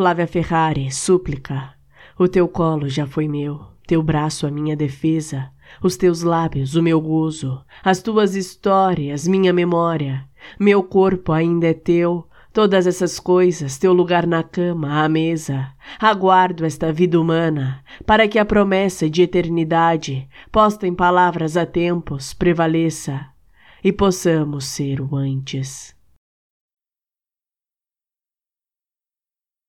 Flávia Ferrari, súplica. O teu colo já foi meu, teu braço a minha defesa, os teus lábios o meu gozo, as tuas histórias minha memória. Meu corpo ainda é teu, todas essas coisas, teu lugar na cama, à mesa. Aguardo esta vida humana, para que a promessa de eternidade, posta em palavras a tempos, prevaleça e possamos ser o antes.